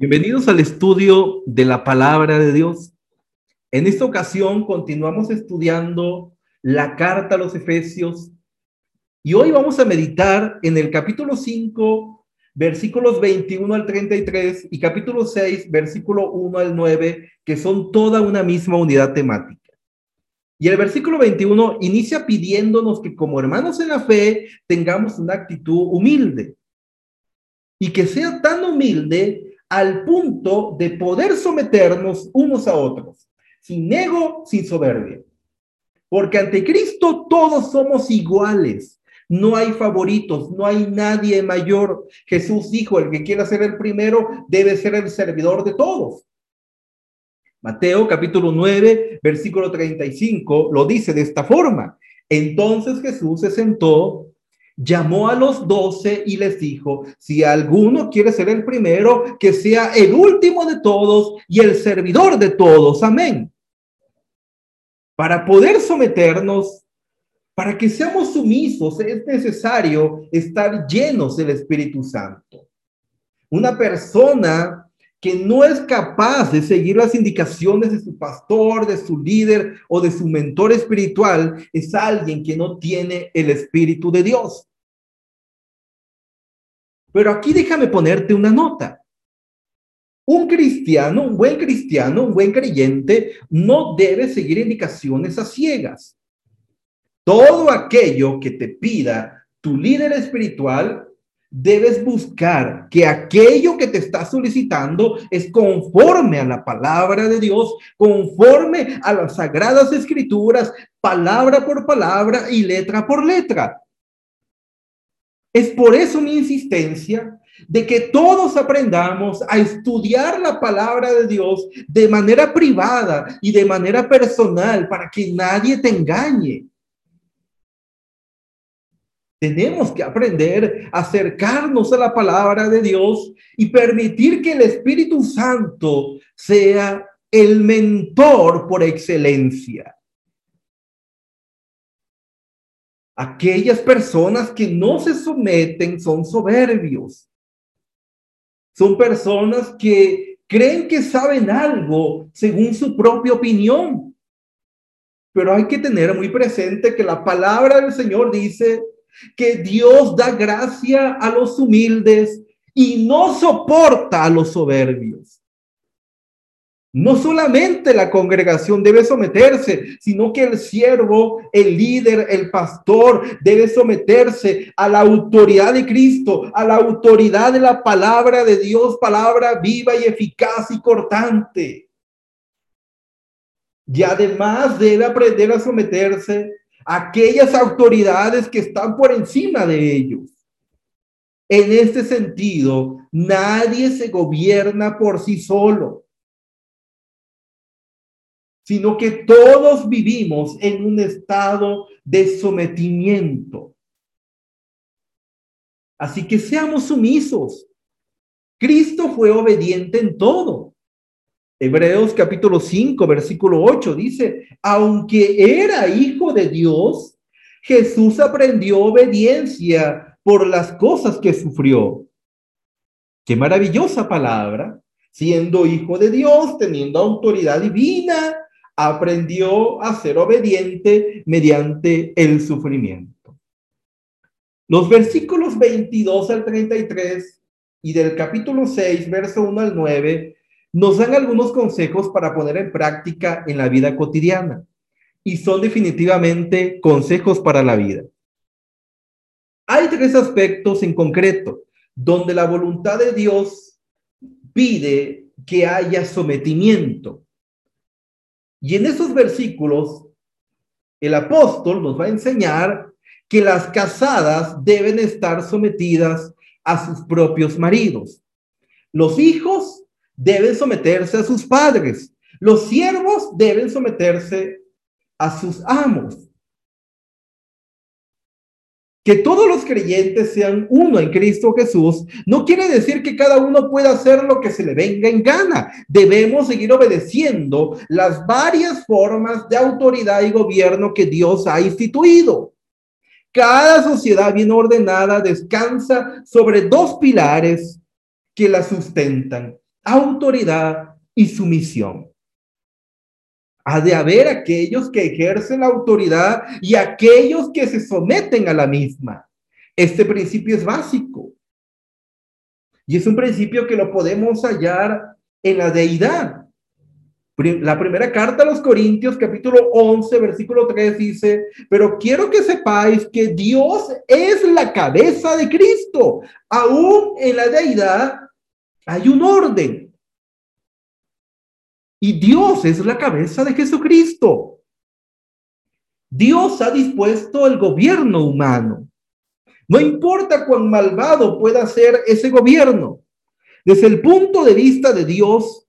Bienvenidos al estudio de la palabra de Dios. En esta ocasión continuamos estudiando la carta a los Efesios y hoy vamos a meditar en el capítulo 5, versículos 21 al 33 y capítulo 6, versículo 1 al 9, que son toda una misma unidad temática. Y el versículo 21 inicia pidiéndonos que como hermanos en la fe tengamos una actitud humilde y que sea tan humilde al punto de poder someternos unos a otros, sin ego, sin soberbia. Porque ante Cristo todos somos iguales. No hay favoritos, no hay nadie mayor. Jesús dijo, el que quiera ser el primero debe ser el servidor de todos. Mateo capítulo 9, versículo 35 lo dice de esta forma. Entonces Jesús se sentó llamó a los doce y les dijo, si alguno quiere ser el primero, que sea el último de todos y el servidor de todos. Amén. Para poder someternos, para que seamos sumisos, es necesario estar llenos del Espíritu Santo. Una persona que no es capaz de seguir las indicaciones de su pastor, de su líder o de su mentor espiritual, es alguien que no tiene el Espíritu de Dios. Pero aquí déjame ponerte una nota. Un cristiano, un buen cristiano, un buen creyente, no debe seguir indicaciones a ciegas. Todo aquello que te pida tu líder espiritual, debes buscar que aquello que te está solicitando es conforme a la palabra de Dios, conforme a las sagradas escrituras, palabra por palabra y letra por letra. Es por eso mi insistencia de que todos aprendamos a estudiar la palabra de Dios de manera privada y de manera personal para que nadie te engañe. Tenemos que aprender a acercarnos a la palabra de Dios y permitir que el Espíritu Santo sea el mentor por excelencia. Aquellas personas que no se someten son soberbios. Son personas que creen que saben algo según su propia opinión. Pero hay que tener muy presente que la palabra del Señor dice que Dios da gracia a los humildes y no soporta a los soberbios. No solamente la congregación debe someterse, sino que el siervo, el líder, el pastor debe someterse a la autoridad de Cristo, a la autoridad de la palabra de Dios, palabra viva y eficaz y cortante. Y además debe aprender a someterse a aquellas autoridades que están por encima de ellos. En este sentido, nadie se gobierna por sí solo sino que todos vivimos en un estado de sometimiento. Así que seamos sumisos. Cristo fue obediente en todo. Hebreos capítulo 5, versículo 8 dice, aunque era hijo de Dios, Jesús aprendió obediencia por las cosas que sufrió. Qué maravillosa palabra, siendo hijo de Dios, teniendo autoridad divina, aprendió a ser obediente mediante el sufrimiento. Los versículos 22 al 33 y del capítulo 6, verso 1 al 9, nos dan algunos consejos para poner en práctica en la vida cotidiana y son definitivamente consejos para la vida. Hay tres aspectos en concreto donde la voluntad de Dios pide que haya sometimiento. Y en esos versículos, el apóstol nos va a enseñar que las casadas deben estar sometidas a sus propios maridos. Los hijos deben someterse a sus padres. Los siervos deben someterse a sus amos. Que todos los creyentes sean uno en Cristo Jesús no quiere decir que cada uno pueda hacer lo que se le venga en gana. Debemos seguir obedeciendo las varias formas de autoridad y gobierno que Dios ha instituido. Cada sociedad bien ordenada descansa sobre dos pilares que la sustentan. autoridad y sumisión. Ha de haber aquellos que ejercen la autoridad y aquellos que se someten a la misma. Este principio es básico. Y es un principio que lo podemos hallar en la deidad. La primera carta a los Corintios, capítulo 11, versículo 3 dice, pero quiero que sepáis que Dios es la cabeza de Cristo. Aún en la deidad hay un orden. Y Dios es la cabeza de Jesucristo. Dios ha dispuesto el gobierno humano. No importa cuán malvado pueda ser ese gobierno. Desde el punto de vista de Dios,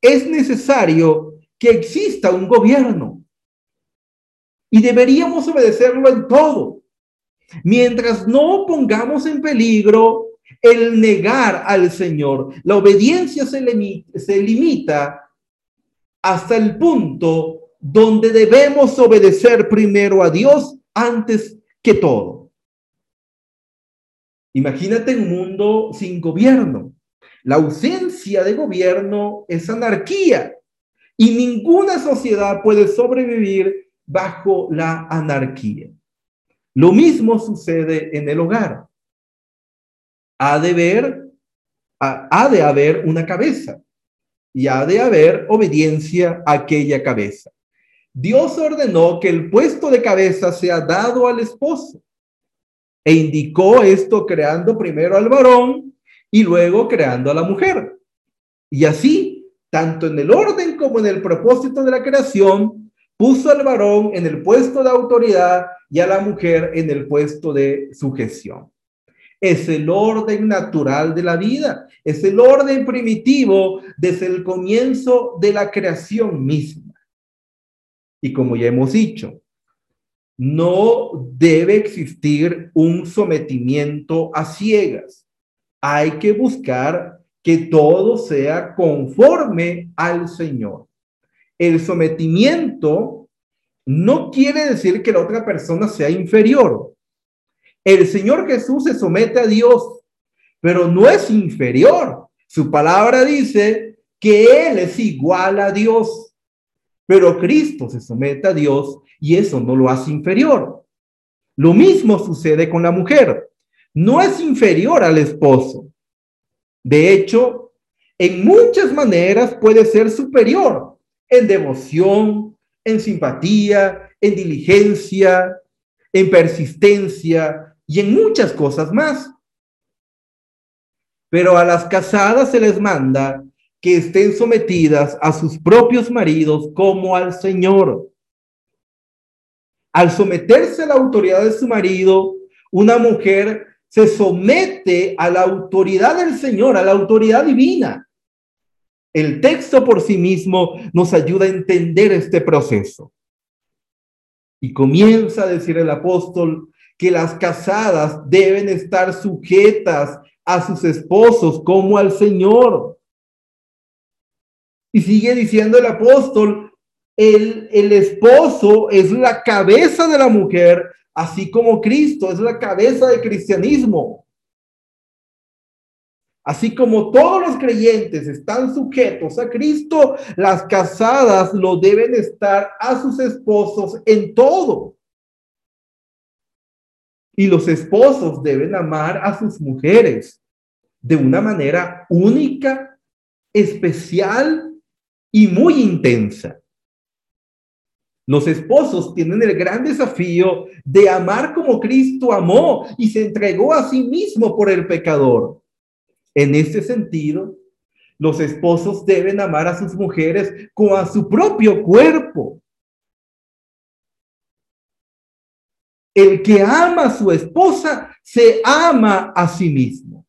es necesario que exista un gobierno. Y deberíamos obedecerlo en todo. Mientras no pongamos en peligro el negar al Señor. La obediencia se, se limita hasta el punto donde debemos obedecer primero a Dios antes que todo. Imagínate un mundo sin gobierno. La ausencia de gobierno es anarquía y ninguna sociedad puede sobrevivir bajo la anarquía. Lo mismo sucede en el hogar. Ha de ha de haber una cabeza y ha de haber obediencia a aquella cabeza. Dios ordenó que el puesto de cabeza sea dado al esposo e indicó esto creando primero al varón y luego creando a la mujer. Y así, tanto en el orden como en el propósito de la creación, puso al varón en el puesto de autoridad y a la mujer en el puesto de sujeción. Es el orden natural de la vida, es el orden primitivo desde el comienzo de la creación misma. Y como ya hemos dicho, no debe existir un sometimiento a ciegas. Hay que buscar que todo sea conforme al Señor. El sometimiento no quiere decir que la otra persona sea inferior. El Señor Jesús se somete a Dios, pero no es inferior. Su palabra dice que Él es igual a Dios, pero Cristo se somete a Dios y eso no lo hace inferior. Lo mismo sucede con la mujer. No es inferior al esposo. De hecho, en muchas maneras puede ser superior en devoción, en simpatía, en diligencia, en persistencia y en muchas cosas más. Pero a las casadas se les manda que estén sometidas a sus propios maridos como al Señor. Al someterse a la autoridad de su marido, una mujer se somete a la autoridad del Señor, a la autoridad divina. El texto por sí mismo nos ayuda a entender este proceso. Y comienza a decir el apóstol que las casadas deben estar sujetas a sus esposos como al Señor. Y sigue diciendo el apóstol, el, el esposo es la cabeza de la mujer, así como Cristo es la cabeza del cristianismo. Así como todos los creyentes están sujetos a Cristo, las casadas lo deben estar a sus esposos en todo. Y los esposos deben amar a sus mujeres de una manera única, especial y muy intensa. Los esposos tienen el gran desafío de amar como Cristo amó y se entregó a sí mismo por el pecador. En este sentido, los esposos deben amar a sus mujeres como a su propio cuerpo. El que ama a su esposa se ama a sí mismo.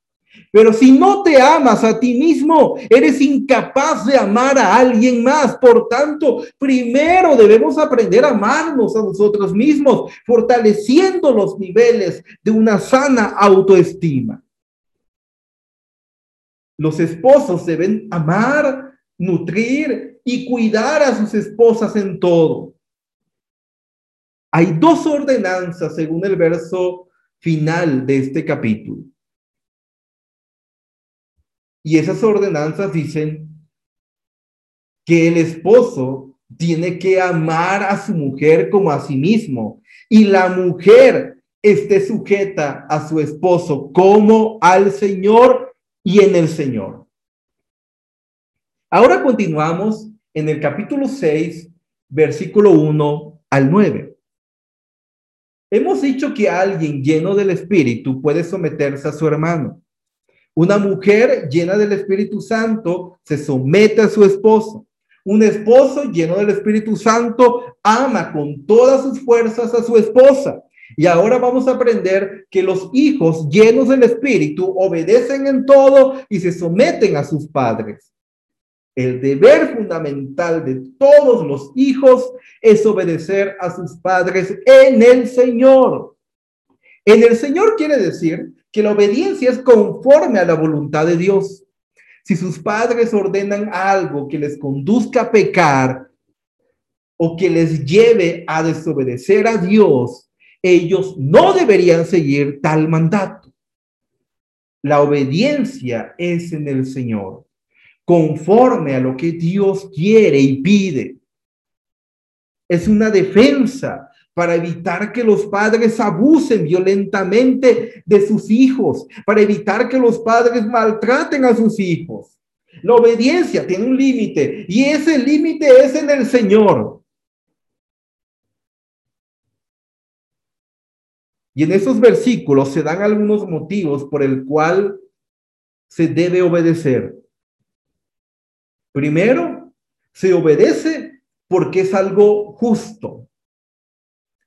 Pero si no te amas a ti mismo, eres incapaz de amar a alguien más. Por tanto, primero debemos aprender a amarnos a nosotros mismos, fortaleciendo los niveles de una sana autoestima. Los esposos deben amar, nutrir y cuidar a sus esposas en todo. Hay dos ordenanzas según el verso final de este capítulo. Y esas ordenanzas dicen que el esposo tiene que amar a su mujer como a sí mismo y la mujer esté sujeta a su esposo como al Señor y en el Señor. Ahora continuamos en el capítulo 6, versículo 1 al 9. Hemos dicho que alguien lleno del Espíritu puede someterse a su hermano. Una mujer llena del Espíritu Santo se somete a su esposo. Un esposo lleno del Espíritu Santo ama con todas sus fuerzas a su esposa. Y ahora vamos a aprender que los hijos llenos del Espíritu obedecen en todo y se someten a sus padres. El deber fundamental de todos los hijos es obedecer a sus padres en el Señor. En el Señor quiere decir que la obediencia es conforme a la voluntad de Dios. Si sus padres ordenan algo que les conduzca a pecar o que les lleve a desobedecer a Dios, ellos no deberían seguir tal mandato. La obediencia es en el Señor, conforme a lo que Dios quiere y pide. Es una defensa para evitar que los padres abusen violentamente de sus hijos, para evitar que los padres maltraten a sus hijos. La obediencia tiene un límite y ese límite es en el Señor. Y en esos versículos se dan algunos motivos por el cual se debe obedecer. Primero, se obedece porque es algo justo.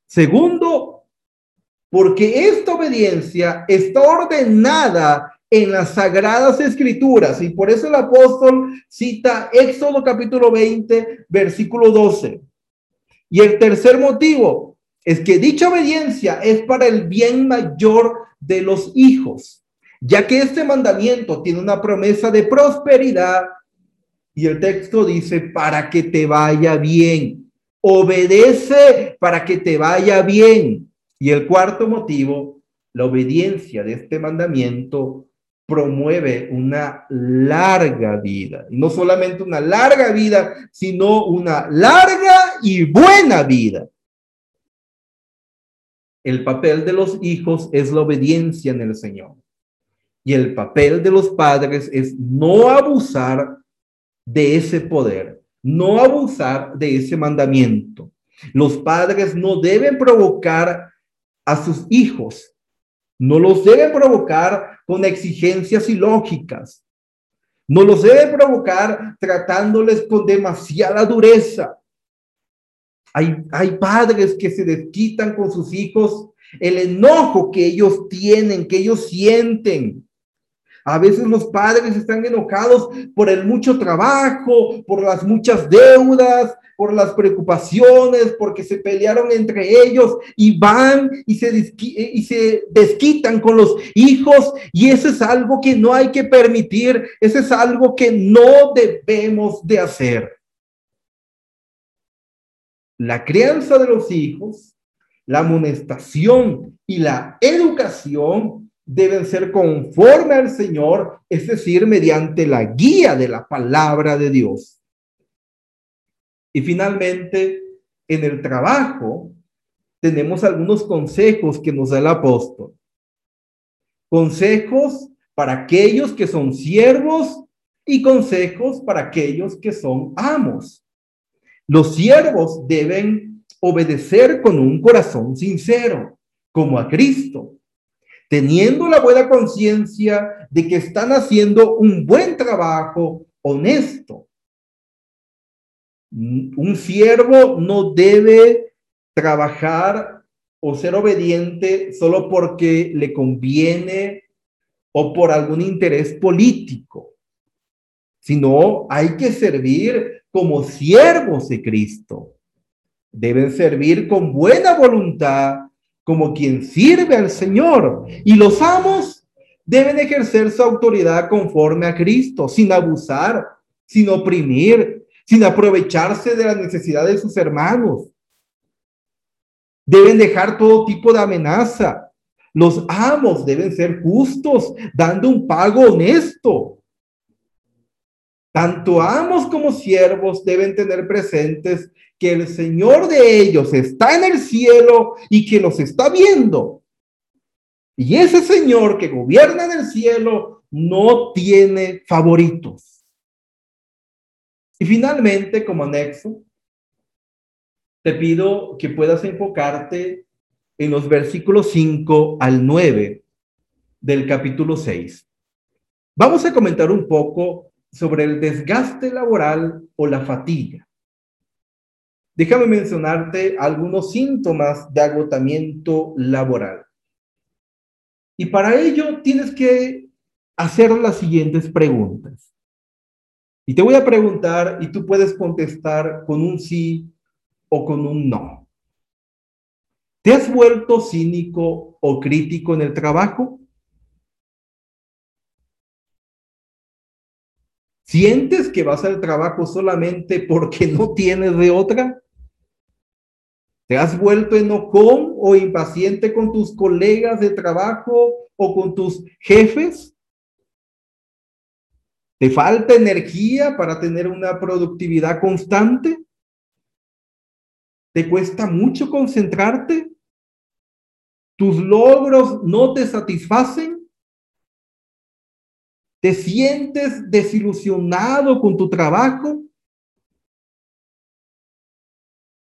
Segundo, porque esta obediencia está ordenada en las sagradas escrituras y por eso el apóstol cita Éxodo capítulo 20, versículo 12. Y el tercer motivo es que dicha obediencia es para el bien mayor de los hijos, ya que este mandamiento tiene una promesa de prosperidad y el texto dice para que te vaya bien. Obedece para que te vaya bien. Y el cuarto motivo, la obediencia de este mandamiento promueve una larga vida. no solamente una larga vida, sino una larga y buena vida. El papel de los hijos es la obediencia en el Señor. Y el papel de los padres es no abusar de ese poder no abusar de ese mandamiento. Los padres no deben provocar a sus hijos, no los deben provocar con exigencias ilógicas, no los deben provocar tratándoles con demasiada dureza. Hay, hay padres que se desquitan con sus hijos el enojo que ellos tienen, que ellos sienten. A veces los padres están enojados por el mucho trabajo, por las muchas deudas, por las preocupaciones, porque se pelearon entre ellos y van y se, y se desquitan con los hijos. Y eso es algo que no hay que permitir, eso es algo que no debemos de hacer. La crianza de los hijos, la amonestación y la educación deben ser conforme al Señor, es decir, mediante la guía de la palabra de Dios. Y finalmente, en el trabajo, tenemos algunos consejos que nos da el apóstol. Consejos para aquellos que son siervos y consejos para aquellos que son amos. Los siervos deben obedecer con un corazón sincero, como a Cristo teniendo la buena conciencia de que están haciendo un buen trabajo honesto. Un siervo no debe trabajar o ser obediente solo porque le conviene o por algún interés político, sino hay que servir como siervos de Cristo. Deben servir con buena voluntad como quien sirve al Señor. Y los amos deben ejercer su autoridad conforme a Cristo, sin abusar, sin oprimir, sin aprovecharse de las necesidades de sus hermanos. Deben dejar todo tipo de amenaza. Los amos deben ser justos, dando un pago honesto. Tanto amos como siervos deben tener presentes que el Señor de ellos está en el cielo y que los está viendo. Y ese Señor que gobierna en el cielo no tiene favoritos. Y finalmente, como anexo, te pido que puedas enfocarte en los versículos 5 al 9 del capítulo 6. Vamos a comentar un poco sobre el desgaste laboral o la fatiga. Déjame mencionarte algunos síntomas de agotamiento laboral. Y para ello tienes que hacer las siguientes preguntas. Y te voy a preguntar y tú puedes contestar con un sí o con un no. ¿Te has vuelto cínico o crítico en el trabajo? ¿Sientes que vas al trabajo solamente porque no tienes de otra? ¿Te has vuelto enojón o impaciente con tus colegas de trabajo o con tus jefes? ¿Te falta energía para tener una productividad constante? ¿Te cuesta mucho concentrarte? ¿Tus logros no te satisfacen? ¿Te sientes desilusionado con tu trabajo?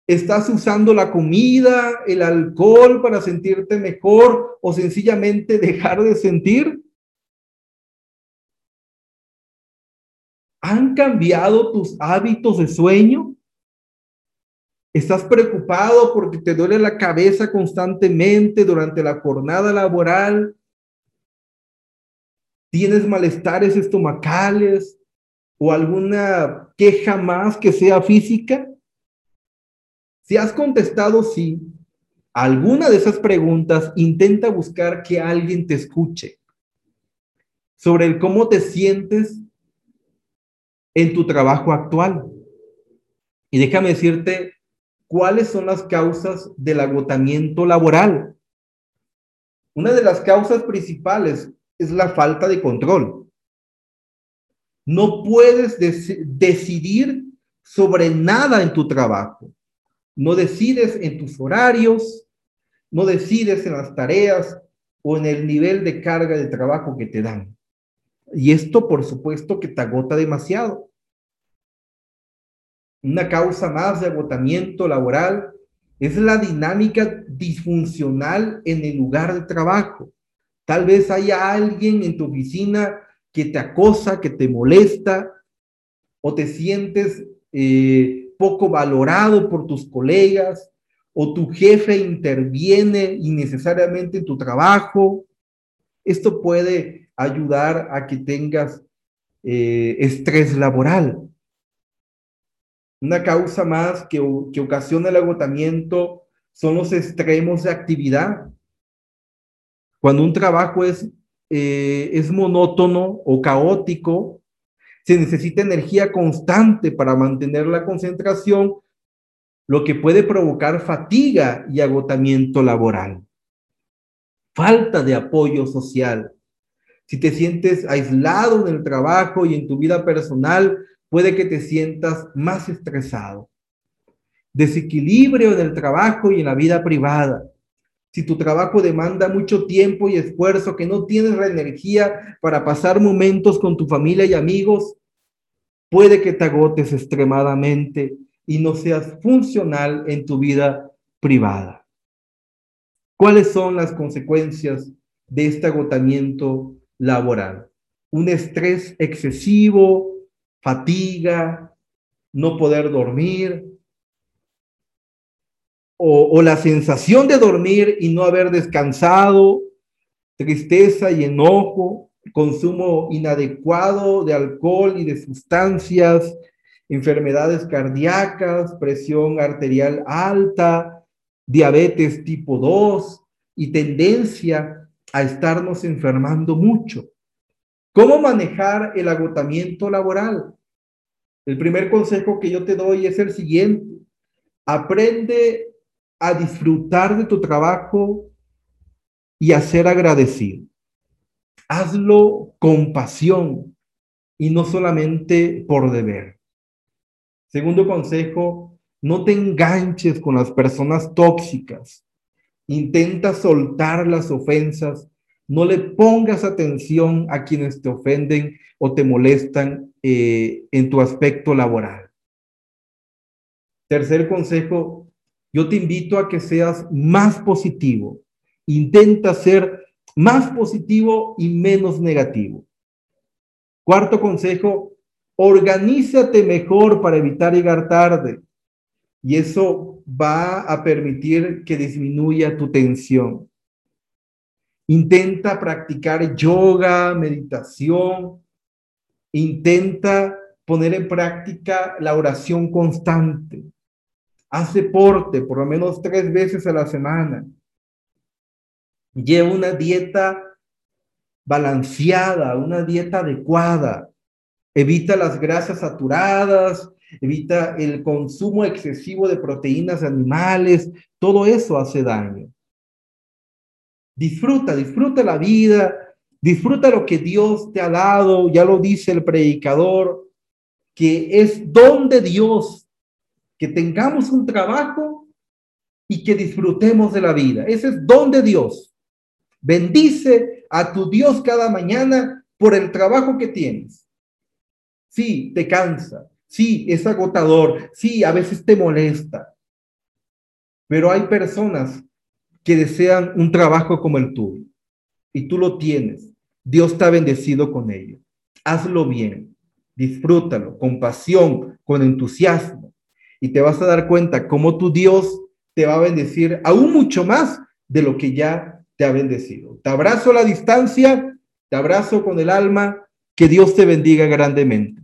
¿Estás usando la comida, el alcohol para sentirte mejor o sencillamente dejar de sentir? ¿Han cambiado tus hábitos de sueño? ¿Estás preocupado porque te duele la cabeza constantemente durante la jornada laboral ¿Tienes malestares estomacales o alguna queja más que sea física? Si has contestado sí, alguna de esas preguntas, intenta buscar que alguien te escuche sobre el cómo te sientes en tu trabajo actual. Y déjame decirte cuáles son las causas del agotamiento laboral. Una de las causas principales es la falta de control. No puedes decidir sobre nada en tu trabajo. No decides en tus horarios, no decides en las tareas o en el nivel de carga de trabajo que te dan. Y esto, por supuesto, que te agota demasiado. Una causa más de agotamiento laboral es la dinámica disfuncional en el lugar de trabajo. Tal vez haya alguien en tu oficina que te acosa, que te molesta, o te sientes eh, poco valorado por tus colegas, o tu jefe interviene innecesariamente en tu trabajo. Esto puede ayudar a que tengas eh, estrés laboral. Una causa más que, que ocasiona el agotamiento son los extremos de actividad. Cuando un trabajo es, eh, es monótono o caótico, se necesita energía constante para mantener la concentración, lo que puede provocar fatiga y agotamiento laboral. Falta de apoyo social. Si te sientes aislado en el trabajo y en tu vida personal, puede que te sientas más estresado. Desequilibrio en el trabajo y en la vida privada si tu trabajo demanda mucho tiempo y esfuerzo, que no tienes la energía para pasar momentos con tu familia y amigos, puede que te agotes extremadamente y no seas funcional en tu vida privada. ¿Cuáles son las consecuencias de este agotamiento laboral? Un estrés excesivo, fatiga, no poder dormir, o, la sensación de dormir y no haber descansado, tristeza y enojo, consumo inadecuado de alcohol y de sustancias, enfermedades cardíacas, presión arterial alta, diabetes tipo 2 y tendencia a estarnos enfermando mucho. ¿Cómo manejar el agotamiento laboral? El primer consejo que yo te doy es el siguiente. Aprende a disfrutar de tu trabajo y a ser agradecido. Hazlo con pasión y no solamente por deber. Segundo consejo, no te enganches con las personas tóxicas. Intenta soltar las ofensas. No le pongas atención a quienes te ofenden o te molestan eh, en tu aspecto laboral. Tercer consejo, yo te invito a que seas más positivo. Intenta ser más positivo y menos negativo. Cuarto consejo, organízate mejor para evitar llegar tarde. Y eso va a permitir que disminuya tu tensión. Intenta practicar yoga, meditación. Intenta poner en práctica la oración constante. Haz deporte por lo menos tres veces a la semana. Lleva una dieta balanceada, una dieta adecuada. Evita las grasas saturadas, evita el consumo excesivo de proteínas animales. Todo eso hace daño. Disfruta, disfruta la vida, disfruta lo que Dios te ha dado. Ya lo dice el predicador, que es don de Dios que tengamos un trabajo y que disfrutemos de la vida. Ese es don de Dios. Bendice a tu Dios cada mañana por el trabajo que tienes. Sí, te cansa. Sí, es agotador. Sí, a veces te molesta. Pero hay personas que desean un trabajo como el tuyo y tú lo tienes. Dios ha bendecido con ello. Hazlo bien. Disfrútalo con pasión, con entusiasmo y te vas a dar cuenta cómo tu Dios te va a bendecir aún mucho más de lo que ya te ha bendecido. Te abrazo a la distancia, te abrazo con el alma, que Dios te bendiga grandemente.